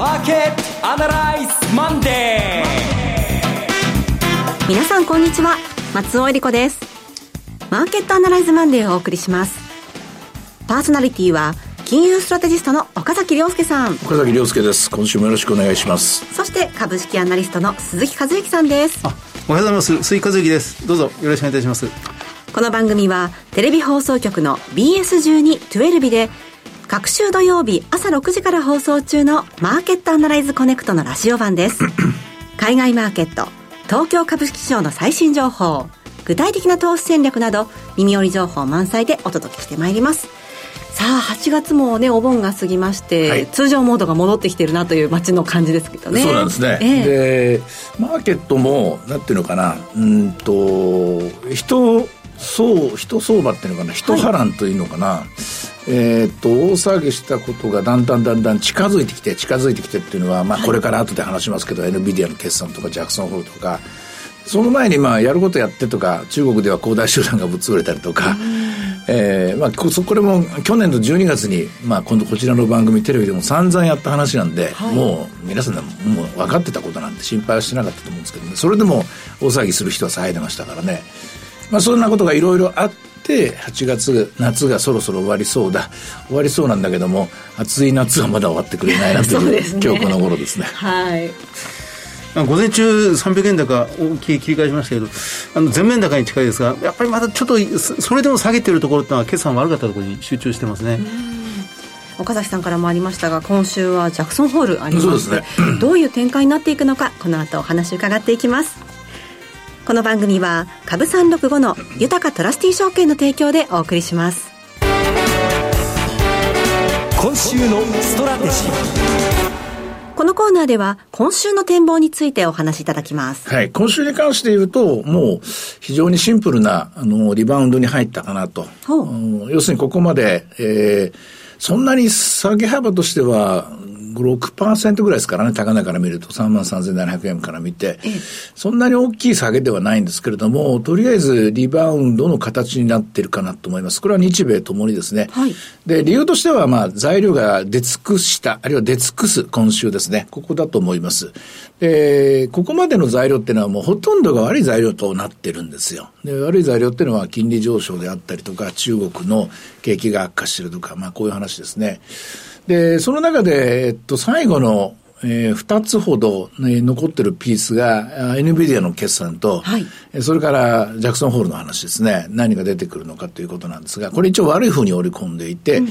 マーケットアナライズマンデー皆さんこんにちは。松尾英里子です。マーケットアナライズマンデーをお送りします。パーソナリティは金融ストラテジストの岡崎良介さん。岡崎良介です。今週もよろしくお願いします。そして株式アナリストの鈴木一之さんです。あおはようございます。鈴木一之です。どうぞよろしくお願いいたします。この番組はテレビ放送局の BS12-12 で毎週土曜日朝6時から放送中のマーケットアナライズコネクトのラジオ版です。海外マーケット東京株式市場の最新情報具体的な投資戦略など耳寄り情報満載でお届けしてまいります。さあ8月もねお盆が過ぎまして、はい、通常モードが戻ってきてるなという街の感じですけどね。そうなんですね、えー、でマーケットもなんていうのかなうんと人そう人相場っていうのかな人波乱というのかな、はい、えっと大騒ぎしたことがだんだんだんだん近づいてきて近づいてきてっていうのは、まあ、これから後で話しますけど、はい、NVIDIA の決算とかジャクソンホールとか。その前にまあやることやってとか中国では恒大集団がぶっ潰れたりとか、えーまあ、ここれも去年の12月に、まあ、今度こちらの番組テレビでも散々やった話なんで、はい、もう皆さんもう分かってたことなんて心配はしてなかったと思うんですけどね。それでも大騒ぎする人は騒いでましたからね。まあ、そんなことがいろいろあって8月夏がそろそろ終わりそうだ。終わりそうなんだけども暑い夏はまだ終わってくれないなという ね、今日この頃ですね。はい。午前中300円高大きい切り返しましたけどあの全面高に近いですがやっぱりまだちょっとそれでも下げてるところってのは決算悪かったところに集中してますね。岡崎さんからもありましたが今週はジャクソンホールありまして、ね、どういう展開になっていくのかこの後お話伺っていきますこの番組は株365の豊トラスティ証券の提供でお送りします今週のストラテジーこのコーナーでは今週の展望についてお話しいただきます。はい。今週に関して言うと、もう非常にシンプルな、あの、リバウンドに入ったかなと。要するにここまで、えー、そんなに下げ幅としては、6%ぐらいですからね、高値から見ると3万3700円から見て、そんなに大きい下げではないんですけれども、とりあえずリバウンドの形になっているかなと思います。これは日米ともにですね。はい、で、理由としては、まあ、材料が出尽くした、あるいは出尽くす今週ですね。ここだと思います。で、ここまでの材料っていうのはもうほとんどが悪い材料となってるんですよ。で、悪い材料っていうのは金利上昇であったりとか、中国の景気が悪化してるとか、まあ、こういう話ですね。で、その中で、えっと、最後の、えー、2つほど、ね、残ってるピースが、NVIDIA の決算と、はい、それからジャクソンホールの話ですね。何が出てくるのかということなんですが、これ一応悪い風に織り込んでいて、うん、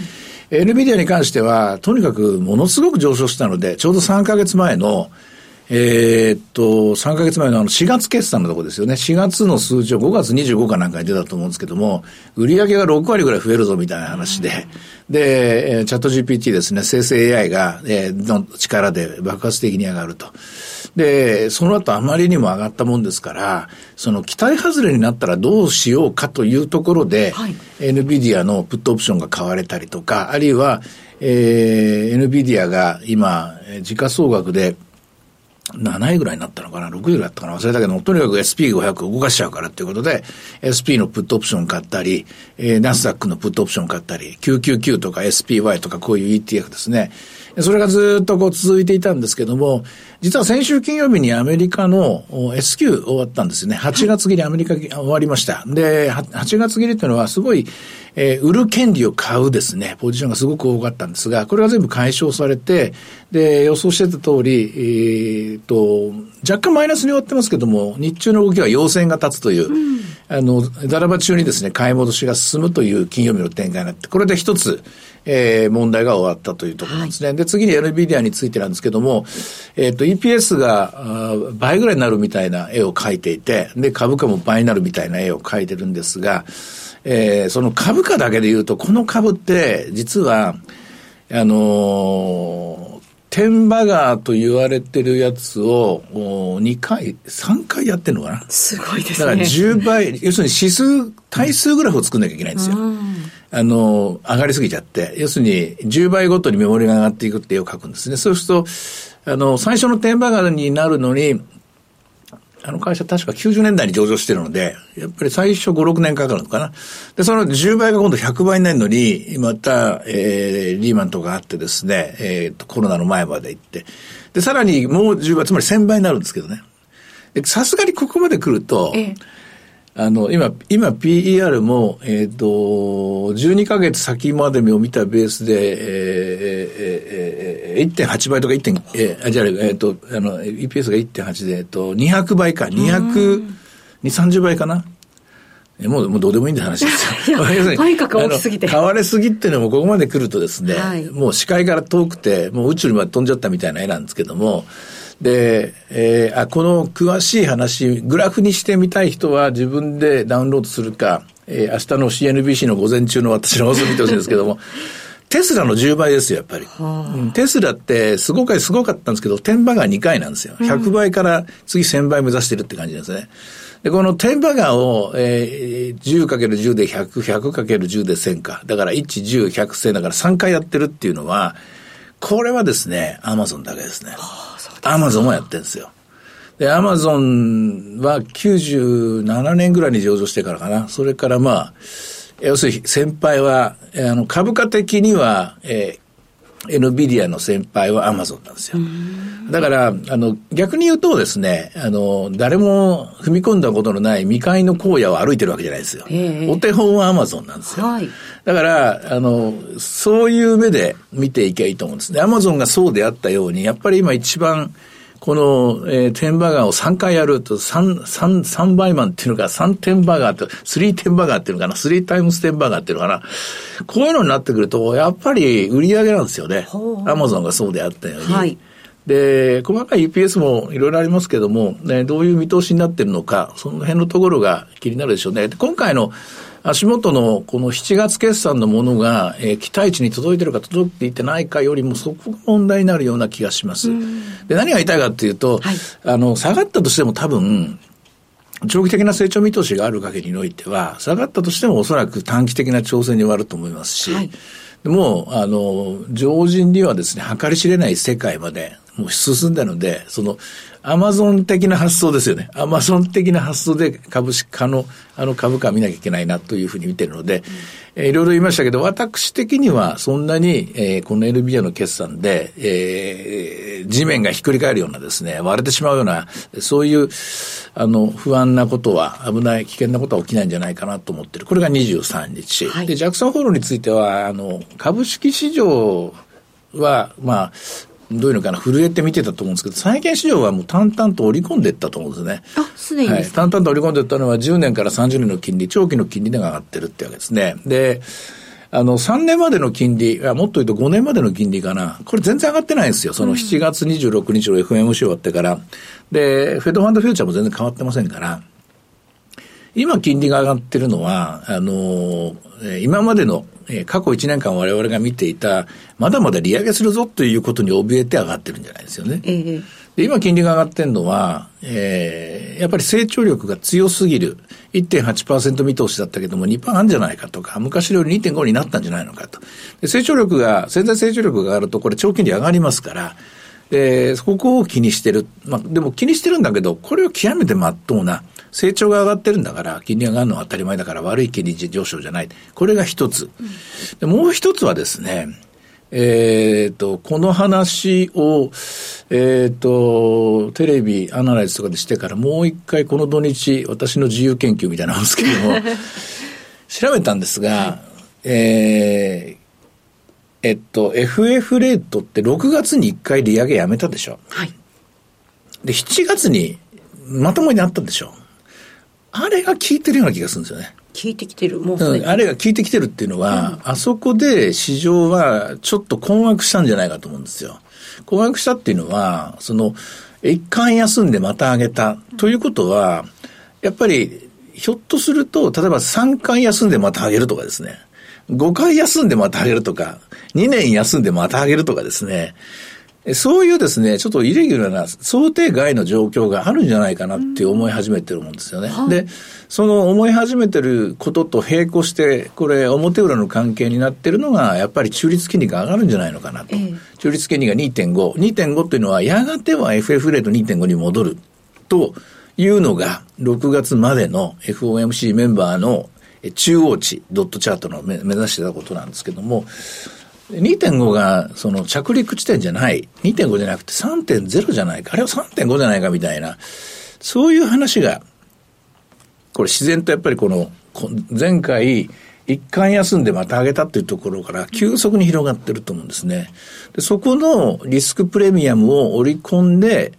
NVIDIA に関しては、とにかくものすごく上昇したので、ちょうど3ヶ月前の、えー、っと、3ヶ月前のあの4月決算のとこですよね。4月の数字を5月25かなんかに出たと思うんですけども、売上が6割ぐらい増えるぞみたいな話で、で、チャット GPT ですね、生成 AI が、えー、の力で爆発的に上がると。で、その後あまりにも上がったもんですから、その期待外れになったらどうしようかというところで、はい、NVIDIA のプットオプションが買われたりとか、あるいは、えー、NVIDIA が今、時価総額で7位ぐらいになったのかな ?6 位ぐらいだったかな忘れたけどとにかく SP500 動かしちゃうからっていうことで、SP のプットオプション買ったり、えー、ナスダックのプットオプション買ったり、999とか SPY とかこういう ETF ですね。それがずっとこう続いていたんですけども、実は先週金曜日にアメリカの S q 終わったんですね。8月切りアメリカ終わりました。で、8月切りっていうのはすごい、えー、売る権利を買うですね、ポジションがすごく多かったんですが、これは全部解消されて、で、予想してた通り、えー、と、若干マイナスに終わってますけども、日中の動きは陽線が立つという、うん、あの、だらば中にですね、買い戻しが進むという金曜日の展開になって、これで一つ、えー、問題が終わったというところですね。はい、で、次に NVIDIA についてなんですけども、えっ、ー、と、EPS が倍ぐらいになるみたいな絵を描いていて、で、株価も倍になるみたいな絵を描いてるんですが、えー、その株価だけで言うと、この株って、実は、あのー、天馬川と言われてるやつを2回、3回やってるのかな？すごいですね。だから10倍、要するに指数、対数グラフを作んなきゃいけないんですよ。あの、上がりすぎちゃって、要するに10倍ごとにメモリが上がっていくって絵を描くんですね。そうすると、あの、最初の天馬川になるのに、あの会社確か90年代に上場してるので、やっぱり最初5、6年かかるのかな。で、その10倍が今度100倍になるのに、また、えー、リーマンとかあってですね、えー、と、コロナの前まで行って、で、さらにもう10倍、つまり1000倍になるんですけどね。さすがにここまで来ると、ええあの、今、今 PER も、えっ、ー、と、12ヶ月先までを見たベースで、え1.8倍とか 1. えー、あ、じゃあ、えっ、ー、と、あの、EPS が1.8で、えっと、200倍か、200、2、30倍かな。もう、もうどうでもいいんだ話ですよ。とにかく大きすぎて。変われすぎっていうのもここまで来るとですね、はい、もう視界から遠くて、もう宇宙にまで飛んじゃったみたいな絵なんですけども、で、えー、あこの詳しい話、グラフにしてみたい人は自分でダウンロードするか、えー、明日の CNBC の午前中の私の放送見てほしいんですけども、テスラの10倍ですよ、やっぱり。テスラってすごくすごかったんですけど、天馬が2回なんですよ。100倍から次1000倍目指してるって感じですね。で、この天馬川を、えー、10×10 で100、100×10 で1000か。だから1、10、100、1000だから3回やってるっていうのは、これはですね、アマゾンだけですね。アマゾンもやってるんですよ。で、アマゾンは97年ぐらいに上場してからかな。それからまあ、要するに先輩は、あの、株価的には、えー、エノビディアの先輩はアマゾンなんですよ。だから、あの、逆に言うとですね、あの、誰も踏み込んだことのない未開の荒野を歩いてるわけじゃないですよ。お手本はアマゾンなんですよ。はい、だから、あの、そういう目で見ていけばいいと思うんですね。アマゾンがそうであったように、やっぱり今一番、この、えー、テンバガーを3回やると、3、3、3倍マンっていうのか、3テンバガーと、3テンバガーっていうのかな、3タイムステンバガーっていうのかな。こういうのになってくると、やっぱり売り上げなんですよね。アマゾンがそうであったように。はい。で、細かい EPS もいろいろありますけども、ね、どういう見通しになってるのか、その辺のところが気になるでしょうね。今回の足元のこの7月決算のものが、えー、期待値に届いてるか届いていてないかよりもそこが問題になるような気がします。で、何が言いたいかっていうと、はい、あの、下がったとしても多分、長期的な成長見通しがある限りにおいては、下がったとしてもおそらく短期的な調整に終わると思いますし、はい、もう、あの、常人にはですね、計り知れない世界までもう進んだので、その、アマゾン的な発想ですよね。アマゾン的な発想で株式化の、あの株価を見なきゃいけないなというふうに見てるので、うん、えー、いろいろ言いましたけど、私的にはそんなに、えー、この NVIDIA の決算で、えー、地面がひっくり返るようなですね、割れてしまうような、そういう、あの、不安なことは、危ない、危険なことは起きないんじゃないかなと思ってる。これが23日。はい、で、ジャクソンホールについては、あの、株式市場は、まあ、どういうのかな、震えて見てたと思うんですけど、債券市場はもう淡々と織り込んでいったと思うんですね。あ、すでにはい。淡々と織り込んでいったのは10年から30年の金利、長期の金利が上がってるってわけですね。で、あの、3年までの金利、もっと言うと5年までの金利かな。これ全然上がってないんですよ。その7月26日の FMC 終わってから。で、フェドファンドフューチャーも全然変わってませんから。今金利が上がってるのは、あの、今までのえー、過去1年間我々が見ていた、まだまだ利上げするぞということに怯えて上がってるんじゃないですよね。えー、で今金利が上がってるのは、えー、やっぱり成長力が強すぎる。1.8%見通しだったけども2%あるんじゃないかとか、昔より2.5になったんじゃないのかと。で成長力が、潜在成長力が上がると、これ長期利上がりますから、で、ここを気にしてる。まあ、でも気にしてるんだけど、これを極めてまっとうな、成長が上がってるんだから、金利が上がるのは当たり前だから悪い金利上昇じゃない。これが一つ。でもう一つはですね、えっ、ー、と、この話を、えっ、ー、と、テレビ、アナライズとかでしてから、もう一回この土日、私の自由研究みたいなんですけども、調べたんですが、はい、えー、えっと、FF レートって6月に1回利上げやめたでしょ。はい。で、7月にまともになったでしょ。あれが効いてるような気がするんですよね。効いてきてる、もう、うん、あれが効いてきてるっていうのは、うん、あそこで市場はちょっと困惑したんじゃないかと思うんですよ。困惑したっていうのは、その、一回休んでまた上げた。ということは、やっぱり、ひょっとすると、例えば3回休んでまた上げるとかですね。5回休んでまた上げるとか、2年休んでまた上げるとかですね、そういうですね、ちょっとイレギュラーな想定外の状況があるんじゃないかなって思い始めてるもんですよね。で、その思い始めてることと並行して、これ表裏の関係になってるのが、やっぱり中立金利が上がるんじゃないのかなと。え中立金利が2.5。2.5っていうのは、やがては FF レート2.5に戻るというのが、6月までの FOMC メンバーの中央値、ドットチャートの目指してたことなんですけども、2.5がその着陸地点じゃない、2.5じゃなくて3.0じゃないか、あれは3.5じゃないかみたいな、そういう話が、これ自然とやっぱりこの、前回、一回休んでまた上げたっていうところから急速に広がってると思うんですね。でそこのリスクプレミアムを織り込んで、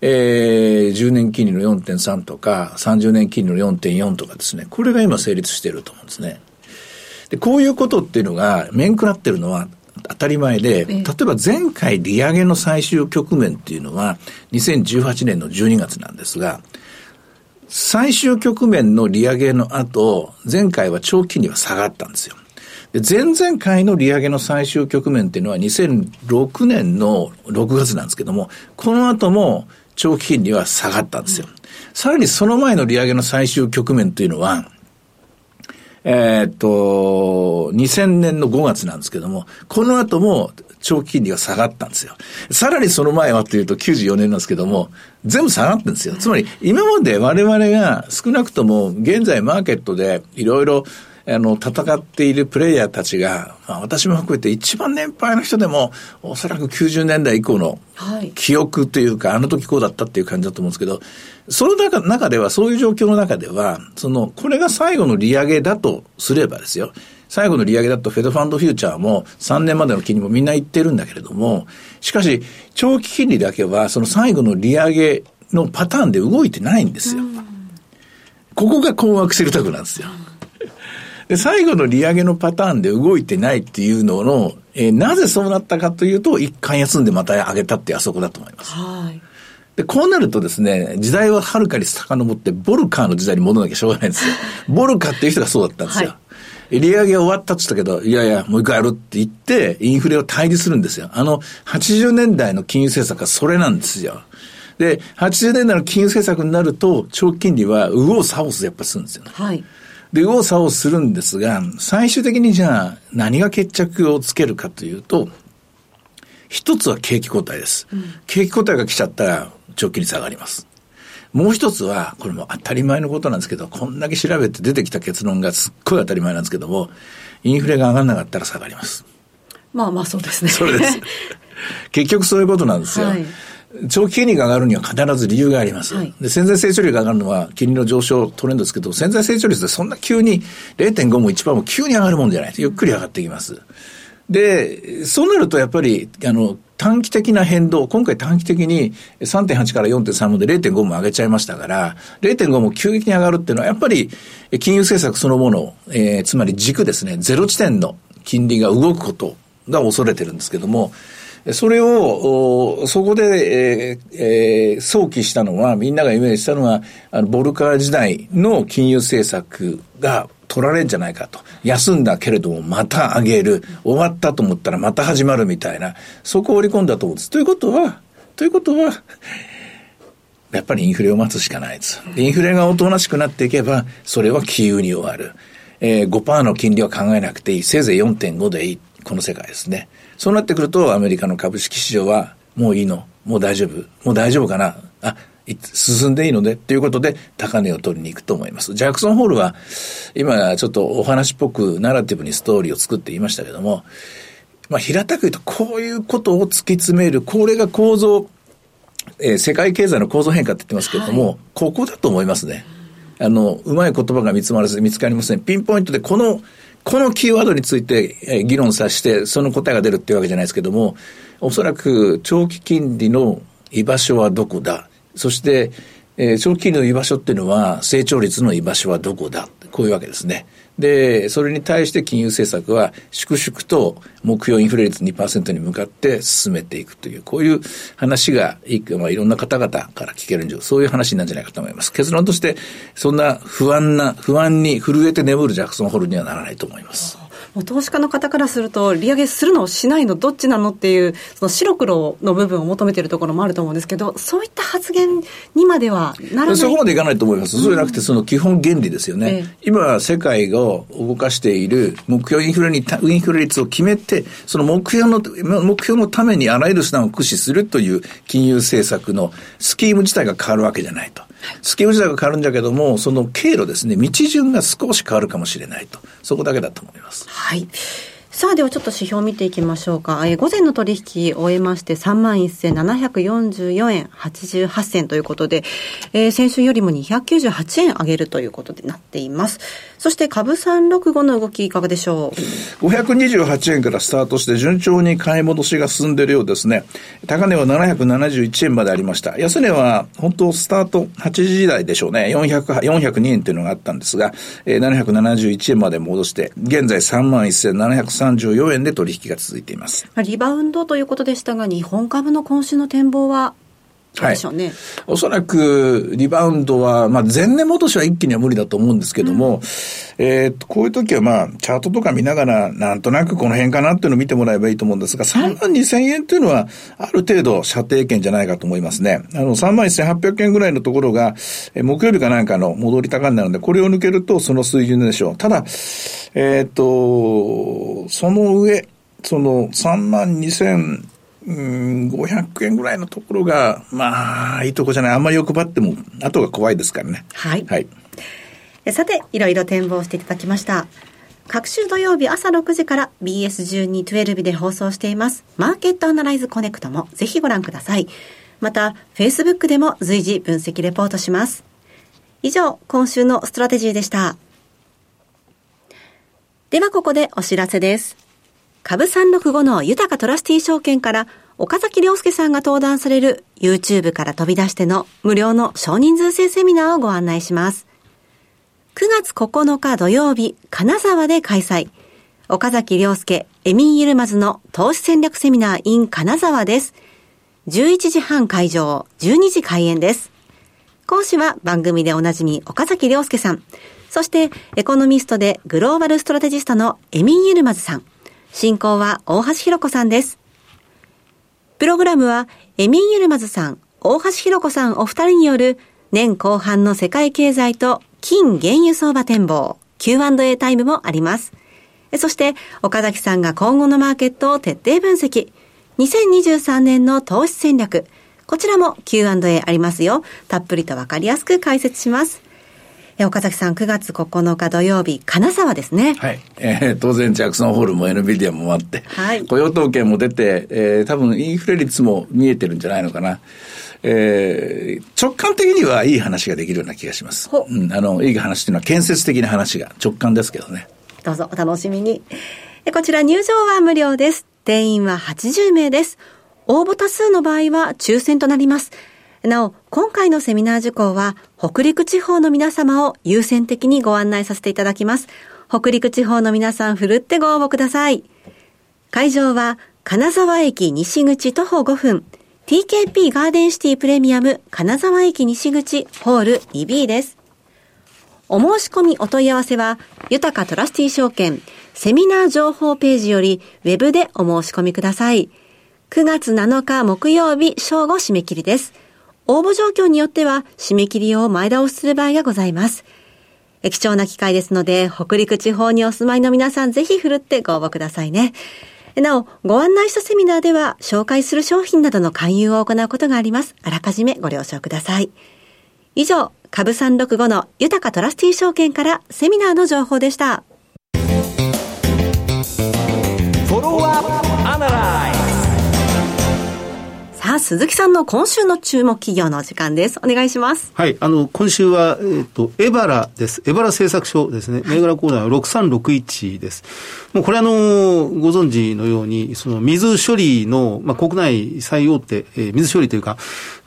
えー、10年金利の4.3とか、30年金利の4.4とかですね、これが今成立していると思うんですね。で、こういうことっていうのが、面食らってるのは当たり前で、例えば前回利上げの最終局面っていうのは、2018年の12月なんですが、最終局面の利上げの後、前回は長期金利は下がったんですよ。で、前々回の利上げの最終局面っていうのは2006年の6月なんですけども、この後も長期金利は下がったんですよ。さらにその前の利上げの最終局面というのは、えー、っと、2000年の5月なんですけども、この後も長期金利が下がったんですよ。さらにその前はというと94年なんですけども、全部下がってんですよ。つまり今まで我々が少なくとも現在マーケットでいろいろあの、戦っているプレイヤーたちが、まあ、私も含めて一番年配の人でも、おそらく90年代以降の記憶というか、はい、あの時こうだったっていう感じだと思うんですけど、その中中では、そういう状況の中では、その、これが最後の利上げだとすればですよ、最後の利上げだとフェドファンドフューチャーも3年までの金利もみんな言ってるんだけれども、しかし、長期金利だけは、その最後の利上げのパターンで動いてないんですよ。ここが困惑してるとこなんですよ。で、最後の利上げのパターンで動いてないっていうのの、えー、なぜそうなったかというと、一回休んでまた上げたってあそこだと思います。はい。で、こうなるとですね、時代ははるかに遡って、ボルカーの時代に戻らなきゃしょうがないんですよ。ボルカっていう人がそうだったんですよ。はい、利上げ終わったって言ったけど、いやいや、もう一回やるって言って、インフレを対峙するんですよ。あの、80年代の金融政策はそれなんですよ。で、80年代の金融政策になると、長期金利は右往左往すやっぱするんですよ、ね。はい。で、右往左往するんですが、最終的にじゃあ何が決着をつけるかというと、一つは景気後退です。うん、景気後退が来ちゃったら長期に下がります。もう一つは、これも当たり前のことなんですけど、こんだけ調べて出てきた結論がすっごい当たり前なんですけども、インフレが上がらなかったら下がります。まあまあそうですね。それです。結局そういうことなんですよ。はい長期金利が上がるには必ず理由があります。はい、で、潜在成長率が上がるのは金利の上昇トレンドですけど、潜在成長率でそんな急に0.5も1%も急に上がるもんじゃない。ゆっくり上がっていきます。で、そうなるとやっぱり、あの、短期的な変動、今回短期的に3.8から4.3まで0.5も上げちゃいましたから、0.5も急激に上がるっていうのは、やっぱり金融政策そのもの、えー、つまり軸ですね、ゼロ地点の金利が動くことが恐れてるんですけども、それを、そこで、えーえー、想起したのは、みんながイメージしたのは、あの、ボルカー時代の金融政策が取られるんじゃないかと。休んだけれどもまた上げる。終わったと思ったらまた始まるみたいな。そこを織り込んだと思うんです。ということは、ということは、やっぱりインフレを待つしかないです。インフレがおとなしくなっていけば、それは金融に終わる。えー、5%の金利は考えなくていい。せいぜい4.5でいい。この世界ですね。そうなってくると、アメリカの株式市場は、もういいのもう大丈夫もう大丈夫かなあ、進んでいいのでということで高値を取りに行くと思います。ジャクソンホールは今ちょっとお話っぽくナラティブにストーリーを作っていましたけども、まあ平たく言うとこういうことを突き詰める、これが構造、えー、世界経済の構造変化って言ってますけれども、はい、ここだと思いますね。あの、うまい言葉が見つまらず見つかりません。ピンポイントでこのこのキーワードについて議論させて、その答えが出るっていうわけじゃないですけども、おそらく長期金利の居場所はどこだ？そして、えー、長期金利の居場所っていうのは、成長率の居場所はどこだ？こういうわけですね。で、それに対して金融政策は粛々と目標インフレ率2%に向かって進めていくという、こういう話がい,、まあ、いろんな方々から聞けるんじゃ、そういう話なんじゃないかと思います。結論として、そんな不安な、不安に震えて眠るジャクソンホールにはならないと思います。もう投資家の方からすると、利上げするの、しないの、どっちなのっていう、その白黒の部分を求めているところもあると思うんですけど、そういった発言にまではならないそこまでいかないと思います。そうじゃなくて、その基本原理ですよね。ええ、今、世界が動かしている目標インフレに、インフレ率を決めて、その目標の、目標のためにあらゆる手段を駆使するという金融政策のスキーム自体が変わるわけじゃないと。スキム自体が変わるんだけども、その経路ですね、道順が少し変わるかもしれないと。そこだけだと思います。はい。さあ、ではちょっと指標を見ていきましょうか。えー、午前の取引を終えまして、31,744円88銭ということで、えー、先週よりも298円上げるということになっています。そして株365の動きいかがでしょう ?528 円からスタートして順調に買い戻しが進んでいるようですね。高値は771円までありました。安値は本当スタート8時台でしょうね。400、402円っていうのがあったんですが、えー、771円まで戻して、現在31,730 134円で取引が続いています。リバウンドということでしたが、日本株の今週の展望は？はい、ね、おそらくリバウンドは、まあ、前年戻しは一気には無理だと思うんですけども、うん、えー、こういう時はまあ、チャートとか見ながら、なんとなくこの辺かなっていうのを見てもらえばいいと思うんですが、3万2000円っていうのは、ある程度射程圏じゃないかと思いますね。あの、3万1800円ぐらいのところが、え木曜日かなんかの戻り高になるので、これを抜けるとその水準でしょう。ただ、えっ、ー、と、その上、その3万2000うん、500円ぐらいのところが、まあ、いいとこじゃない。あんまり欲張っても、後が怖いですからね。はい。はい。さて、いろいろ展望していただきました。各週土曜日朝6時から BS1212 で放送しています。マーケットアナライズコネクトもぜひご覧ください。また、Facebook でも随時分析レポートします。以上、今週のストラテジーでした。ではここでお知らせです。株365の豊かトラスティー証券から岡崎良介さんが登壇される YouTube から飛び出しての無料の少人数制セミナーをご案内します。9月9日土曜日、金沢で開催。岡崎良介、エミン・ユルマズの投資戦略セミナー in 金沢です。11時半会場、12時開演です。講師は番組でおなじみ岡崎良介さん。そしてエコノミストでグローバルストラテジストのエミン・ユルマズさん。進行は大橋弘子さんです。プログラムは、エミン・ユルマズさん、大橋弘子さんお二人による年後半の世界経済と金原油相場展望 Q&A タイムもあります。そして、岡崎さんが今後のマーケットを徹底分析。2023年の投資戦略。こちらも Q&A ありますよ。たっぷりとわかりやすく解説します。岡崎さん、9月9日土曜日、金沢ですね。はい。えー、当然、ジャクソンホールも NVIDIA もあって、はい、雇用統計も出て、えー、多分インフレ率も見えてるんじゃないのかな。えー、直感的にはいい話ができるような気がします。うん、あの、いい話っていうのは建設的な話が直感ですけどね。どうぞお楽しみに。こちら入場は無料です。定員は80名です。応募多数の場合は抽選となります。なお、今回のセミナー受講は、北陸地方の皆様を優先的にご案内させていただきます。北陸地方の皆さん、ふるってご応募ください。会場は、金沢駅西口徒歩5分、TKP ガーデンシティプレミアム金沢駅西口ホール 2B です。お申し込みお問い合わせは、豊かトラスティ証券セミナー情報ページよりウェブでお申し込みください。9月7日木曜日正午締め切りです。応募状況によっては締め切りを前倒しする場合がございます。貴重な機会ですので、北陸地方にお住まいの皆さんぜひ振るってご応募くださいね。なお、ご案内したセミナーでは、紹介する商品などの勧誘を行うことがあります。あらかじめご了承ください。以上、株365の豊かトラスティー証券からセミナーの情報でした。鈴木さんの今週の注目企業の時間です。お願いします。はい。あの、今週は、えっ、と、エバラです。エバラ製作所ですね。銘柄コーナー6361です。もうこれあの、ご存知のように、その水処理の、まあ、国内最大手、えー、水処理というか、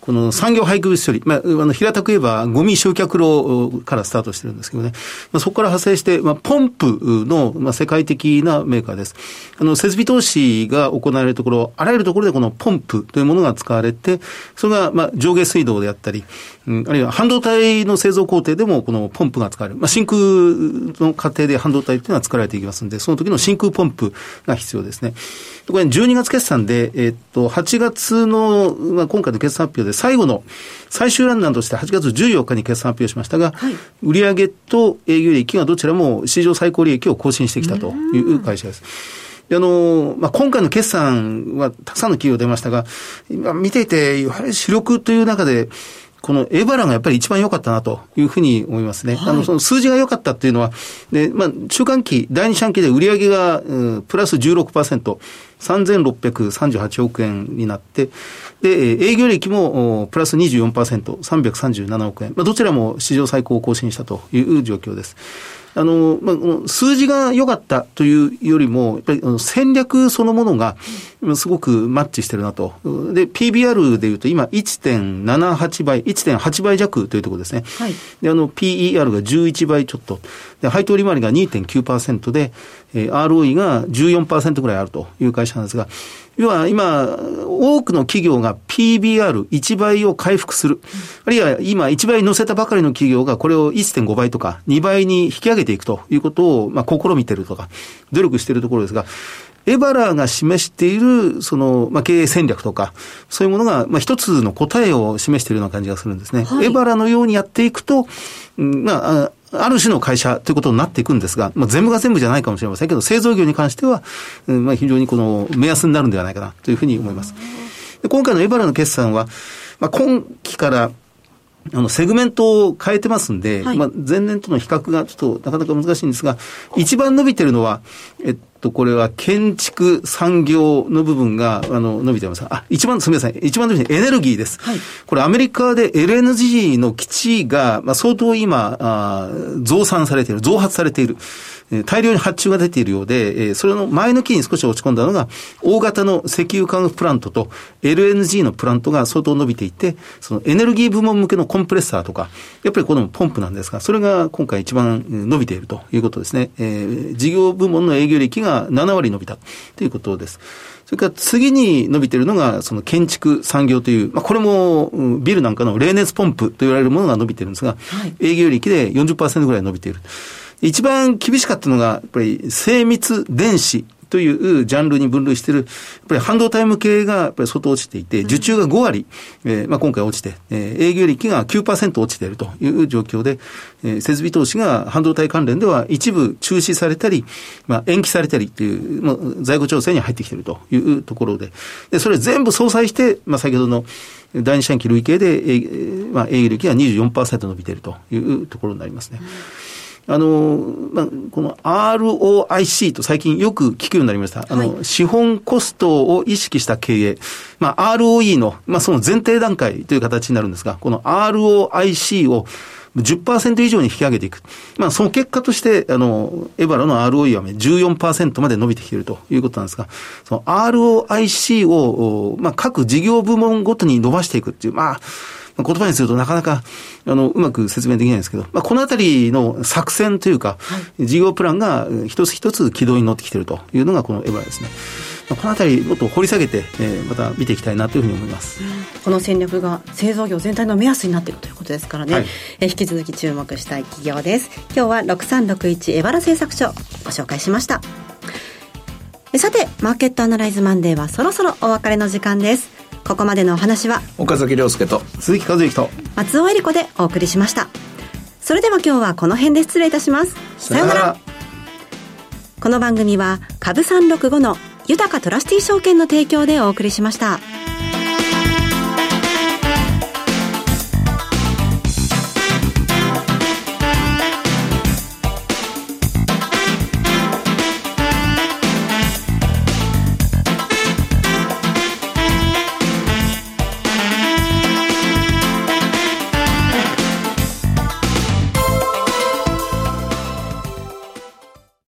この産業廃棄物処理、まあ、あの、平たく言えば、ゴミ焼却炉からスタートしてるんですけどね。まあ、そこから派生して、まあ、ポンプの、まあ、世界的なメーカーです。あの、設備投資が行われるところ、あらゆるところでこのポンプというものが使われて、それが、まあ、上下水道であったり、うん、あるいは半導体の製造工程でもこのポンプが使われる。まあ、真空の過程で半導体というのは作られていきますので、その時の真空ポンプが必要ですね。これ12月決算で、えっと、8月の、まあ、今回の決算発表で最後の最終ランナーとして8月14日に決算発表しましたが、はい、売上と営業利益がどちらも史上最高利益を更新してきたという会社です。であの、まあ、今回の決算はたくさんの企業出ましたが、今見ていて、やはり主力という中で、このエバラがやっぱり一番良かったなというふうに思いますね。はい、あの、その数字が良かったっていうのは、で、まあ、中間期、第二四半期で売上が、うん、プラス16%、3638億円になって、で、営業利益もプラス24%、337億円。まあ、どちらも史上最高を更新したという状況です。あの、まあ、数字が良かったというよりも、やっぱり戦略そのものがすごくマッチしてるなと。で、PBR でいうと今1.78倍、1.8倍弱というところですね。はい、で、あの、PER が11倍ちょっと。で、配当利回りが2.9%で、えー、ROE が14%ぐらいあるという会社なんですが、要は今、多くの企業が PBR1 倍を回復する。あるいは今1倍乗せたばかりの企業がこれを1.5倍とか2倍に引き上げていくということを、まあ、試みてるとか、努力しているところですが、エバラが示している、その、まあ、経営戦略とか、そういうものが、まあ、一つの答えを示しているような感じがするんですね。はい、エバラのようにやっていくと、まあ、ある種の会社ということになっていくんですが、まあ、全部が全部じゃないかもしれませんけど、製造業に関しては、うん、まあ、非常にこの目安になるんではないかなというふうに思います。で今回のエバラの決算は、まあ、今期からあの、セグメントを変えてますんで、はい、まあ、前年との比較がちょっとなかなか難しいんですが、一番伸びてるのは、えっと、これは建築産業の部分が、あの、伸びてます。あ、一番、すみません。一番伸びてるエネルギーです。はい、これアメリカで LNG の基地が、まあ、相当今、あ増産されている、増発されている。大量に発注が出ているようで、それの前の期に少し落ち込んだのが、大型の石油化学プラントと LNG のプラントが相当伸びていて、そのエネルギー部門向けのコンプレッサーとか、やっぱりこのポンプなんですが、それが今回一番伸びているということですね。えー、事業部門の営業力が7割伸びたということです。それから次に伸びているのが、その建築産業という、まあ、これもビルなんかの冷熱ポンプと言われるものが伸びてるんですが、はい、営業力で40%ぐらい伸びている。一番厳しかったのが、やっぱり精密電子というジャンルに分類している、やっぱり半導体向けがやっぱり相当落ちていて、受注が5割、えー、まあ今回落ちて、えー、営業利が9%落ちているという状況で、えー、設備投資が半導体関連では一部中止されたり、まあ延期されたりという、まあ、在庫調整に入ってきているというところで、で、それ全部相殺して、まあ先ほどの第二四半期累計で、えー、まあ営業利が24%伸びているというところになりますね。うんあの、まあ、この ROIC と最近よく聞くようになりました。あの、はい、資本コストを意識した経営。まあ、ROE の、まあ、その前提段階という形になるんですが、この ROIC を10%以上に引き上げていく。まあ、その結果として、あの、エバラの ROE は14%まで伸びてきているということなんですが、その ROIC を、まあ、各事業部門ごとに伸ばしていくっていう、まあ、言葉にするとなかなか、あの、うまく説明できないんですけど、まあ、このあたりの作戦というか、はい、事業プランが一つ一つ軌道に乗ってきているというのがこのエバラですね。このあたりもっと掘り下げて、えー、また見ていきたいなというふうに思います、この戦略が製造業全体の目安になっているということですからね、はい、え引き続き注目したい企業です。今日は6361エバラ製作所ご紹介しました。さてマーケットアナライズマンデーはそろそろお別れの時間ですここまでのお話は岡崎亮介と鈴木和之と松尾恵理子でお送りしました。それでは今日はこの辺で失礼いたします。さようなら。この番組は株365の豊かトラスティ証券の提供でお送りしました。